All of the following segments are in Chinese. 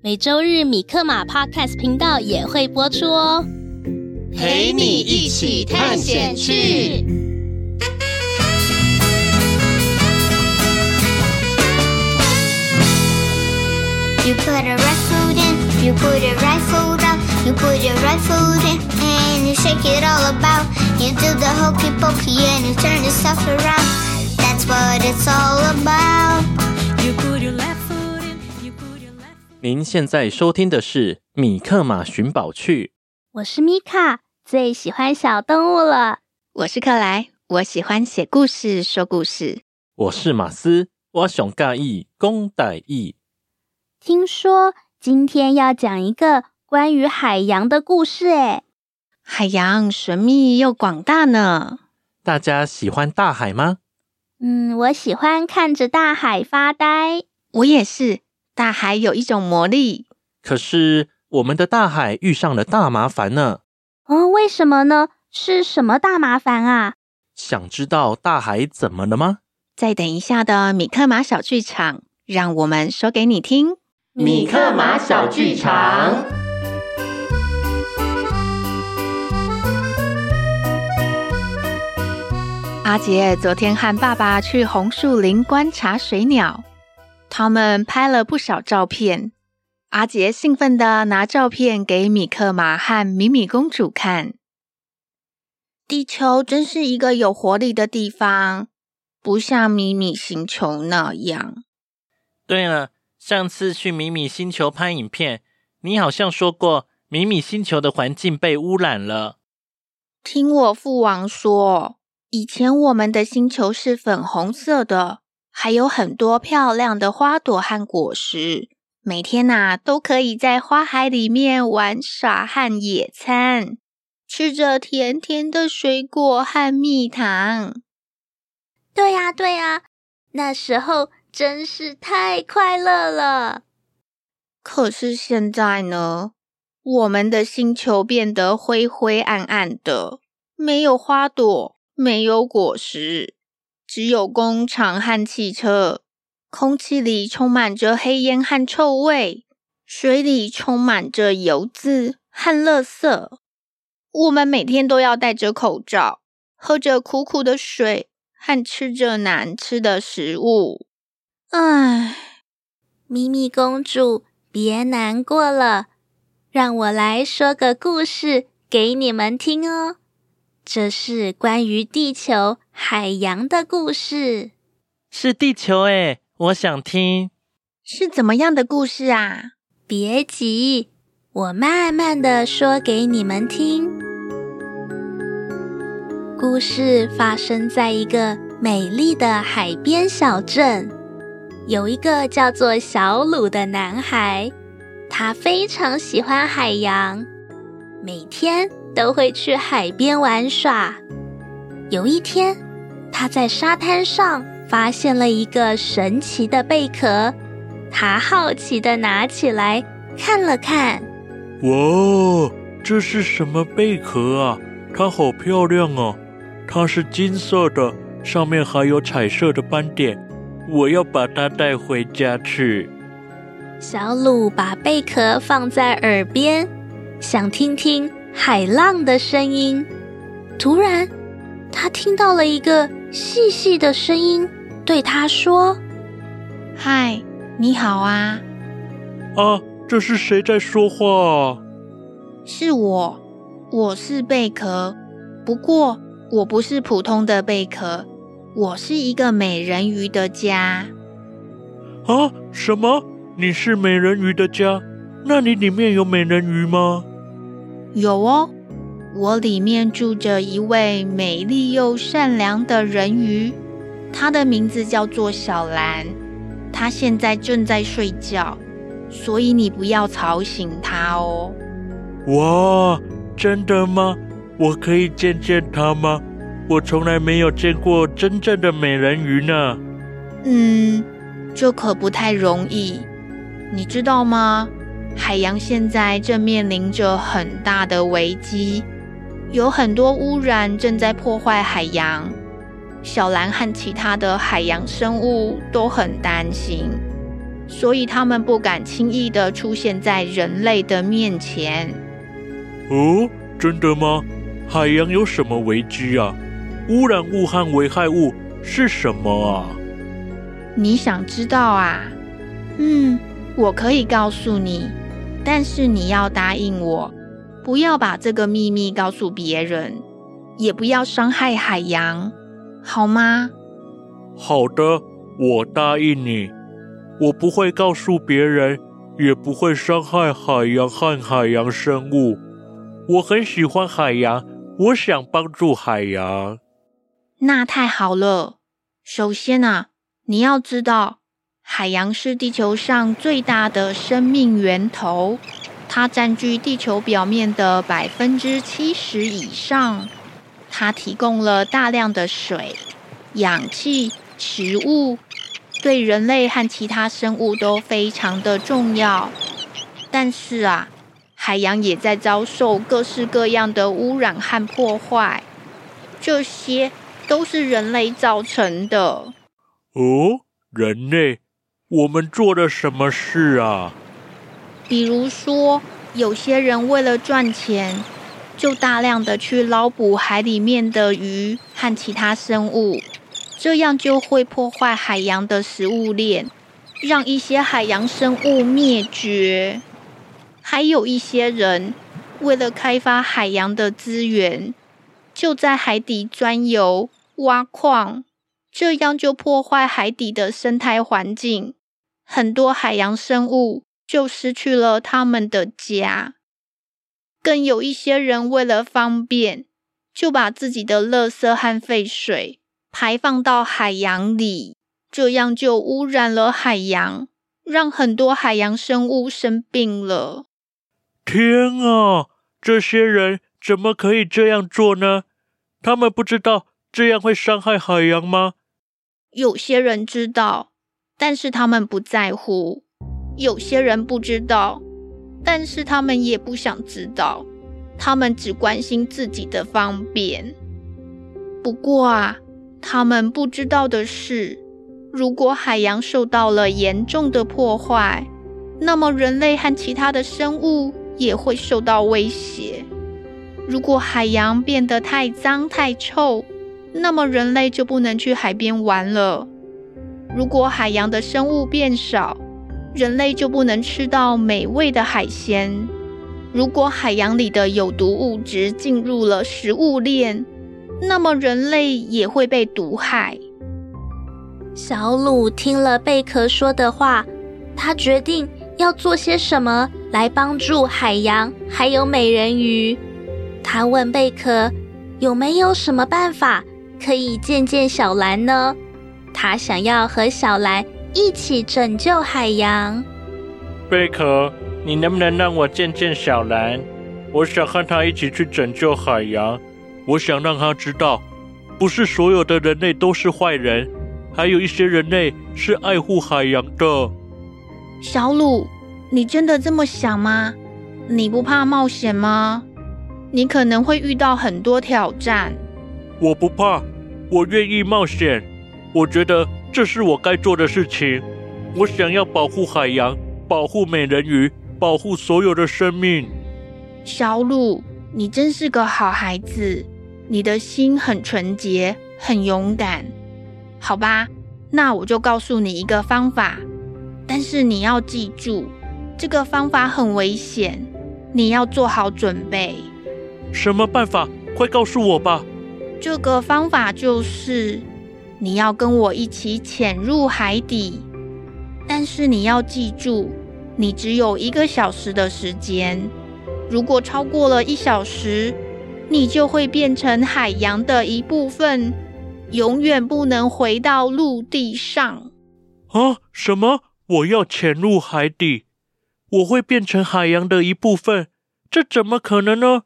每周日米克马 Podcast 频道也会播出哦，陪你一起探险去。You put a right foot in, you put a right foot out, you put your right foot in and you shake it all about. You do the hokey pokey and you turn yourself around. That's what it's all about. You put your left 您现在收听的是《米克马寻宝趣》。我是米卡，最喜欢小动物了。我是克莱，我喜欢写故事、说故事。我是马斯，我想盖意讲台语。听说今天要讲一个关于海洋的故事，诶，海洋神秘又广大呢。大家喜欢大海吗？嗯，我喜欢看着大海发呆。我也是。大海有一种魔力，可是我们的大海遇上了大麻烦呢。哦，为什么呢？是什么大麻烦啊？想知道大海怎么了吗？再等一下的米克马小剧场，让我们说给你听。米克马小剧场。阿杰昨天和爸爸去红树林观察水鸟。他们拍了不少照片，阿杰兴奋地拿照片给米克马和米米公主看。地球真是一个有活力的地方，不像米米星球那样。对了，上次去米米星球拍影片，你好像说过米米星球的环境被污染了。听我父王说，以前我们的星球是粉红色的。还有很多漂亮的花朵和果实，每天呐、啊、都可以在花海里面玩耍和野餐，吃着甜甜的水果和蜜糖。对呀、啊，对呀、啊，那时候真是太快乐了。可是现在呢，我们的星球变得灰灰暗暗的，没有花朵，没有果实。只有工厂和汽车，空气里充满着黑烟和臭味，水里充满着油渍和垃圾。我们每天都要戴着口罩，喝着苦苦的水，和吃着难吃的食物。唉，咪咪公主，别难过了，让我来说个故事给你们听哦。这是关于地球、海洋的故事。是地球诶，我想听。是怎么样的故事啊？别急，我慢慢的说给你们听。故事发生在一个美丽的海边小镇，有一个叫做小鲁的男孩，他非常喜欢海洋，每天。都会去海边玩耍。有一天，他在沙滩上发现了一个神奇的贝壳，他好奇的拿起来看了看。哇，这是什么贝壳啊？它好漂亮哦！它是金色的，上面还有彩色的斑点。我要把它带回家去。小鲁把贝壳放在耳边，想听听。海浪的声音。突然，他听到了一个细细的声音，对他说：“嗨，你好啊！”“啊，这是谁在说话？”是我，我是贝壳。不过我不是普通的贝壳，我是一个美人鱼的家。啊？什么？你是美人鱼的家？那你里面有美人鱼吗？有哦，我里面住着一位美丽又善良的人鱼，她的名字叫做小兰。她现在正在睡觉，所以你不要吵醒她哦。哇，真的吗？我可以见见她吗？我从来没有见过真正的美人鱼呢。嗯，这可不太容易，你知道吗？海洋现在正面临着很大的危机，有很多污染正在破坏海洋。小蓝和其他的海洋生物都很担心，所以他们不敢轻易的出现在人类的面前。哦，真的吗？海洋有什么危机啊？污染物和危害物是什么啊？你想知道啊？嗯，我可以告诉你，但是你要答应我，不要把这个秘密告诉别人，也不要伤害海洋。好吗？好的，我答应你。我不会告诉别人，也不会伤害海洋和海洋生物。我很喜欢海洋，我想帮助海洋。那太好了。首先啊，你要知道，海洋是地球上最大的生命源头，它占据地球表面的百分之七十以上。它提供了大量的水、氧气、食物，对人类和其他生物都非常的重要。但是啊，海洋也在遭受各式各样的污染和破坏，这些都是人类造成的。哦，人类，我们做了什么事啊？比如说，有些人为了赚钱。就大量的去捞捕海里面的鱼和其他生物，这样就会破坏海洋的食物链，让一些海洋生物灭绝。还有一些人为了开发海洋的资源，就在海底钻油、挖矿，这样就破坏海底的生态环境，很多海洋生物就失去了他们的家。更有一些人为了方便，就把自己的垃圾和废水排放到海洋里，这样就污染了海洋，让很多海洋生物生病了。天啊，这些人怎么可以这样做呢？他们不知道这样会伤害海洋吗？有些人知道，但是他们不在乎；有些人不知道。但是他们也不想知道，他们只关心自己的方便。不过啊，他们不知道的是，如果海洋受到了严重的破坏，那么人类和其他的生物也会受到威胁。如果海洋变得太脏太臭，那么人类就不能去海边玩了。如果海洋的生物变少，人类就不能吃到美味的海鲜。如果海洋里的有毒物质进入了食物链，那么人类也会被毒害。小鲁听了贝壳说的话，他决定要做些什么来帮助海洋还有美人鱼。他问贝壳有没有什么办法可以见见小兰呢？他想要和小兰。一起拯救海洋。贝壳，你能不能让我见见小兰？我想和他一起去拯救海洋。我想让他知道，不是所有的人类都是坏人，还有一些人类是爱护海洋的。小鲁，你真的这么想吗？你不怕冒险吗？你可能会遇到很多挑战。我不怕，我愿意冒险。我觉得。这是我该做的事情。我想要保护海洋，保护美人鱼，保护所有的生命。小鲁，你真是个好孩子，你的心很纯洁，很勇敢。好吧，那我就告诉你一个方法，但是你要记住，这个方法很危险。你要做好准备。什么办法？快告诉我吧。这个方法就是，你要跟我一起潜入海底，但是你要记住，你只有一个小时的时间。如果超过了一小时，你就会变成海洋的一部分，永远不能回到陆地上。啊？什么？我要潜入海底？我会变成海洋的一部分？这怎么可能呢？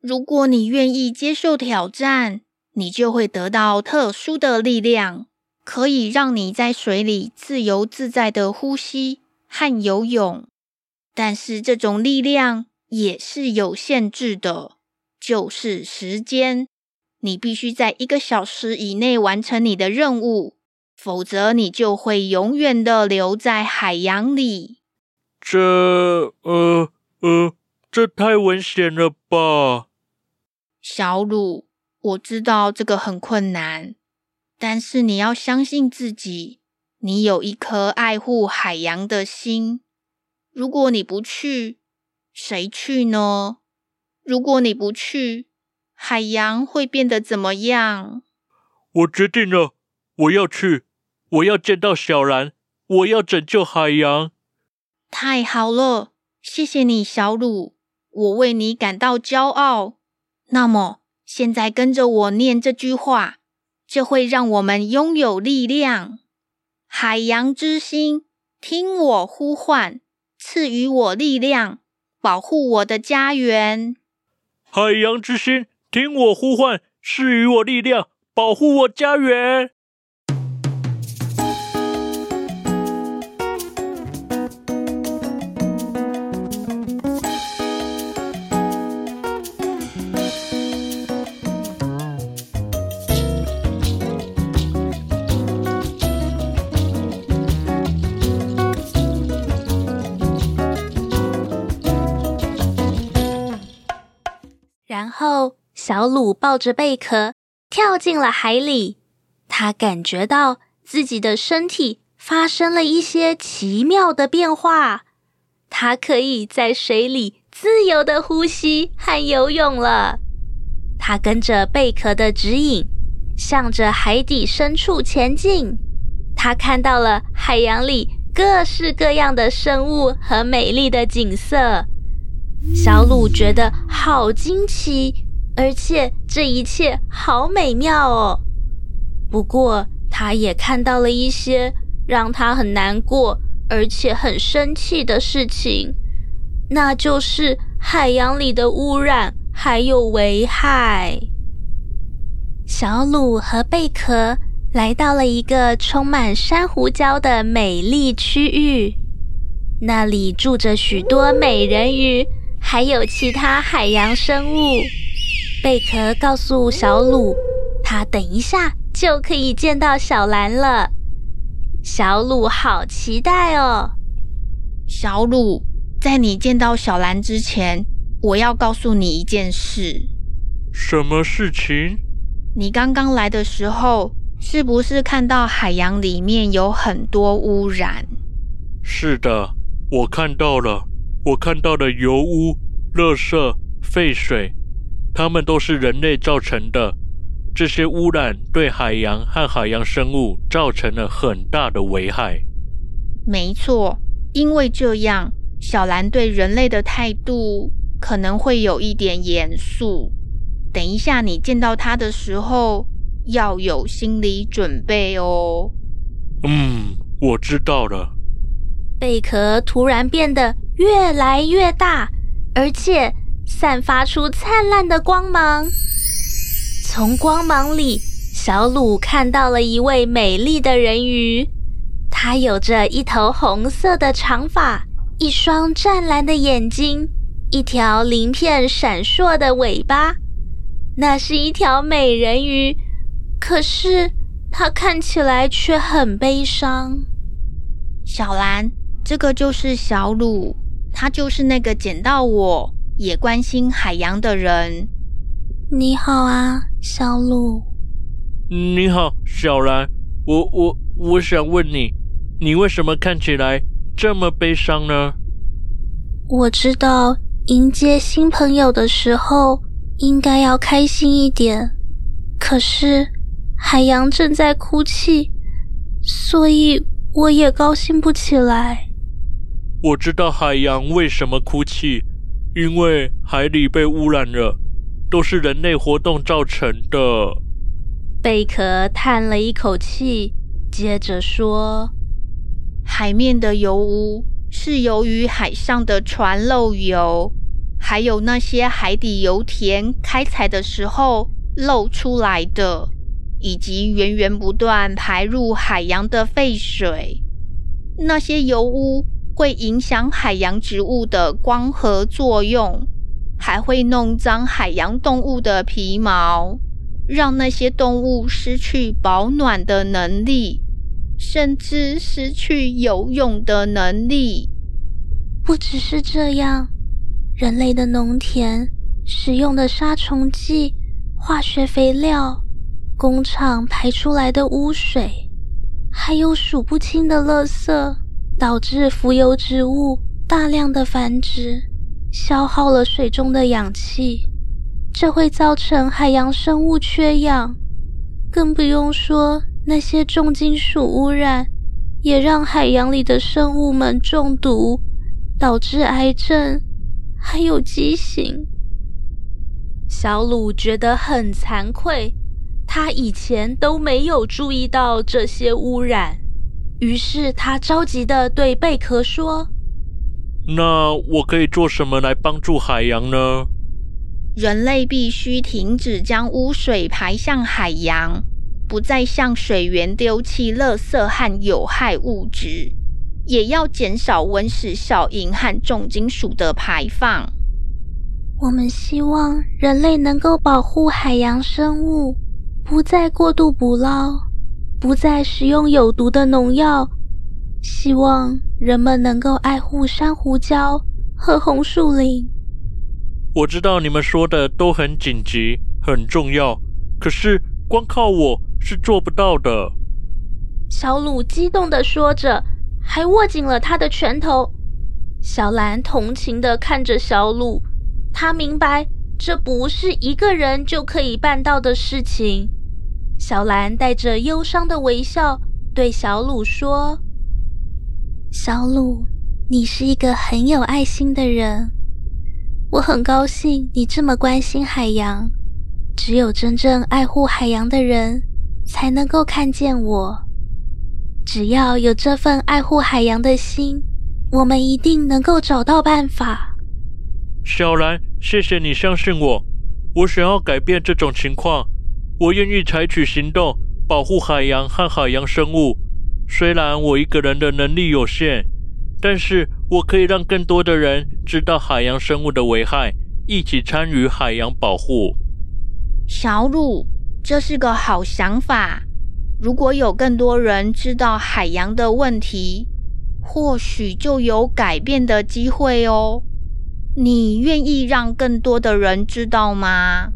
如果你愿意接受挑战，你就会得到特殊的力量，可以让你在水里自由自在的呼吸和游泳。但是这种力量也是有限制的，就是时间。你必须在一个小时以内完成你的任务，否则你就会永远的留在海洋里。这……呃……呃，这太危险了吧！小鲁，我知道这个很困难，但是你要相信自己，你有一颗爱护海洋的心。如果你不去，谁去呢？如果你不去，海洋会变得怎么样？我决定了，我要去，我要见到小兰，我要拯救海洋。太好了，谢谢你，小鲁，我为你感到骄傲。那么，现在跟着我念这句话，这会让我们拥有力量。海洋之心，听我呼唤，赐予我力量，保护我的家园。海洋之心，听我呼唤，赐予我力量，保护我家园。然后，小鲁抱着贝壳跳进了海里。他感觉到自己的身体发生了一些奇妙的变化，他可以在水里自由的呼吸和游泳了。他跟着贝壳的指引，向着海底深处前进。他看到了海洋里各式各样的生物和美丽的景色。小鲁觉得好惊奇，而且这一切好美妙哦。不过，他也看到了一些让他很难过，而且很生气的事情，那就是海洋里的污染还有危害。小鲁和贝壳来到了一个充满珊瑚礁的美丽区域，那里住着许多美人鱼。还有其他海洋生物。贝壳告诉小鲁，他等一下就可以见到小蓝了。小鲁好期待哦！小鲁，在你见到小兰之前，我要告诉你一件事。什么事情？你刚刚来的时候，是不是看到海洋里面有很多污染？是的，我看到了。我看到的油污、垃圾、废水，它们都是人类造成的。这些污染对海洋和海洋生物造成了很大的危害。没错，因为这样，小兰对人类的态度可能会有一点严肃。等一下你见到他的时候，要有心理准备哦。嗯，我知道了。贝壳突然变得越来越大，而且散发出灿烂的光芒。从光芒里，小鲁看到了一位美丽的人鱼。她有着一头红色的长发，一双湛蓝的眼睛，一条鳞片闪烁的尾巴。那是一条美人鱼，可是她看起来却很悲伤。小兰，这个就是小鲁。他就是那个捡到我也关心海洋的人。你好啊，小鹿。你好，小兰。我我我想问你，你为什么看起来这么悲伤呢？我知道迎接新朋友的时候应该要开心一点。可是海洋正在哭泣，所以我也高兴不起来。我知道海洋为什么哭泣，因为海里被污染了，都是人类活动造成的。贝壳叹了一口气，接着说：“海面的油污是由于海上的船漏油，还有那些海底油田开采的时候漏出来的，以及源源不断排入海洋的废水。那些油污会影响海洋植物的光合作用，还会弄脏海洋动物的皮毛。”让那些动物失去保暖的能力，甚至失去游泳的能力。不只是这样，人类的农田使用的杀虫剂、化学肥料、工厂排出来的污水，还有数不清的垃圾，导致浮游植物大量的繁殖，消耗了水中的氧气。这会造成海洋生物缺氧，更不用说那些重金属污染，也让海洋里的生物们中毒，导致癌症，还有畸形。小鲁觉得很惭愧，他以前都没有注意到这些污染，于是他着急地对贝壳说：“那我可以做什么来帮助海洋呢？”人类必须停止将污水排向海洋，不再向水源丢弃垃圾和有害物质，也要减少温室效应和重金属的排放。我们希望人类能够保护海洋生物，不再过度捕捞，不再使用有毒的农药。希望人们能够爱护珊瑚礁和红树林。我知道你们说的都很紧急、很重要，可是光靠我是做不到的。小鲁激动地说着，还握紧了他的拳头。小兰同情地看着小鲁，他明白这不是一个人就可以办到的事情。小兰带着忧伤的微笑对小鲁说：“小鲁，你是一个很有爱心的人。”我很高兴你这么关心海洋。只有真正爱护海洋的人，才能够看见我。只要有这份爱护海洋的心，我们一定能够找到办法。小兰，谢谢你相信我。我想要改变这种情况，我愿意采取行动，保护海洋和海洋生物。虽然我一个人的能力有限，但是。我可以让更多的人知道海洋生物的危害，一起参与海洋保护。小鲁，这是个好想法。如果有更多人知道海洋的问题，或许就有改变的机会哦。你愿意让更多的人知道吗？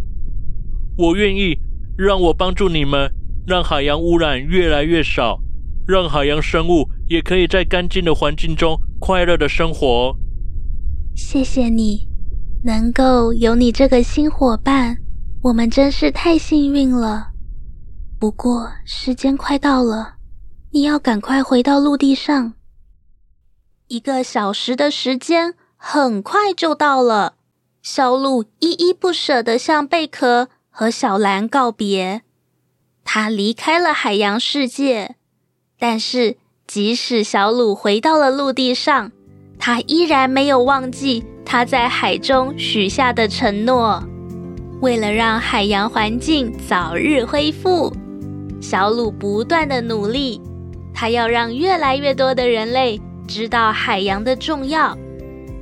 我愿意。让我帮助你们，让海洋污染越来越少，让海洋生物也可以在干净的环境中。快乐的生活。谢谢你，能够有你这个新伙伴，我们真是太幸运了。不过时间快到了，你要赶快回到陆地上。一个小时的时间很快就到了，小鹿依依不舍地向贝壳和小兰告别。他离开了海洋世界，但是。即使小鲁回到了陆地上，他依然没有忘记他在海中许下的承诺。为了让海洋环境早日恢复，小鲁不断的努力。他要让越来越多的人类知道海洋的重要。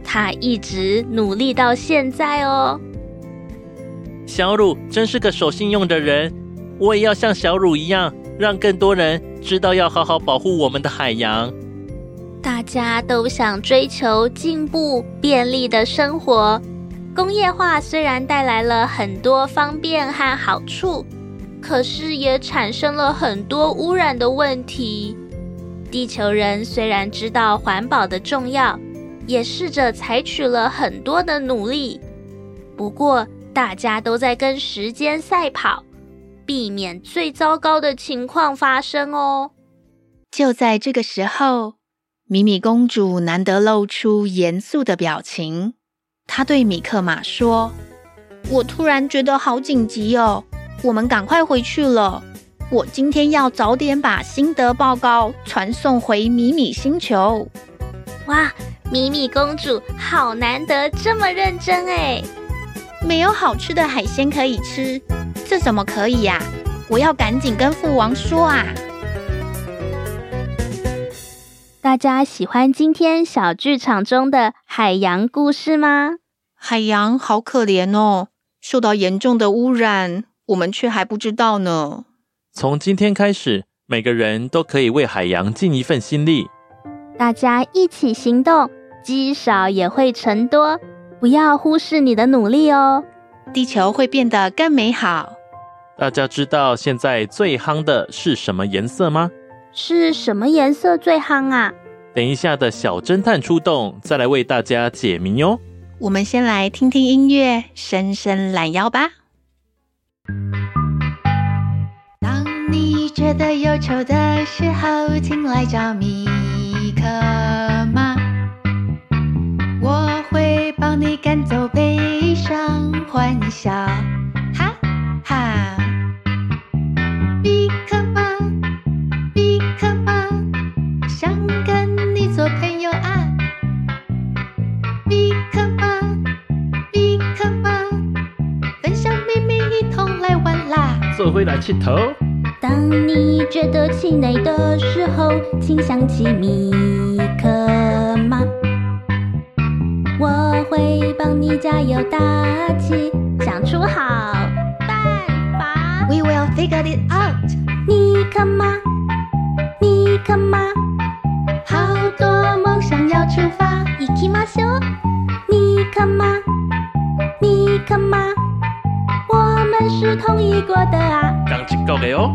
他一直努力到现在哦。小鲁真是个守信用的人，我也要像小鲁一样，让更多人。知道要好好保护我们的海洋。大家都想追求进步、便利的生活。工业化虽然带来了很多方便和好处，可是也产生了很多污染的问题。地球人虽然知道环保的重要，也试着采取了很多的努力。不过，大家都在跟时间赛跑，避免最糟糕的情况发生哦。就在这个时候，米米公主难得露出严肃的表情。她对米克马说：“我突然觉得好紧急哦，我们赶快回去了。我今天要早点把心得报告传送回米米星球。”哇，米米公主好难得这么认真哎！没有好吃的海鲜可以吃，这怎么可以呀？我要赶紧跟父王说啊！大家喜欢今天小剧场中的海洋故事吗？海洋好可怜哦，受到严重的污染，我们却还不知道呢。从今天开始，每个人都可以为海洋尽一份心力。大家一起行动，积少也会成多，不要忽视你的努力哦，地球会变得更美好。大家知道现在最夯的是什么颜色吗？是什么颜色最夯啊？等一下的小侦探出动，再来为大家解谜哟。我们先来听听音乐，伸伸懒腰吧。当你觉得忧愁的时候，请来找米可马，我会帮你赶走悲伤，欢笑。哈哈。比克猫，比克猫，想跟你做朋友啊。比克猫，比克猫，分享秘密，一同来玩啦。做回来气头。当你觉得气馁的时候，请想起米会帮你加油打气，想出好办法。We will figure it out。米克马，米克马，好多梦想要出发。行きましょう。米克马，米克马。是同意过的啊，刚去过的哦。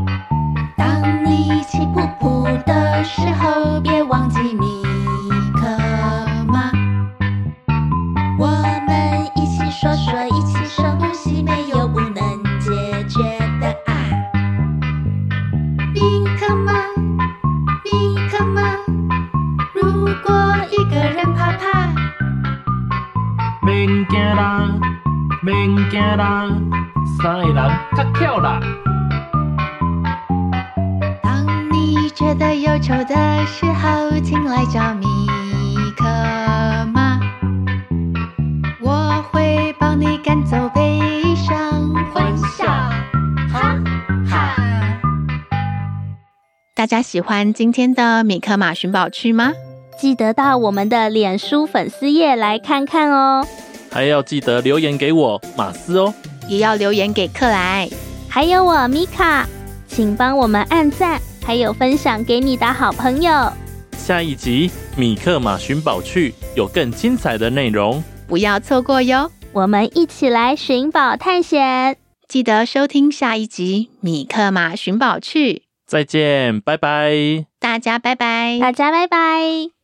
家喜欢今天的米克马寻宝趣吗？记得到我们的脸书粉丝页来看看哦。还要记得留言给我马斯哦。也要留言给克莱，还有我米卡，请帮我们按赞，还有分享给你的好朋友。下一集《米克马寻宝趣》有更精彩的内容，不要错过哟！我们一起来寻宝探险，记得收听下一集《米克马寻宝趣》。再见，拜拜！大家拜拜！大家拜拜！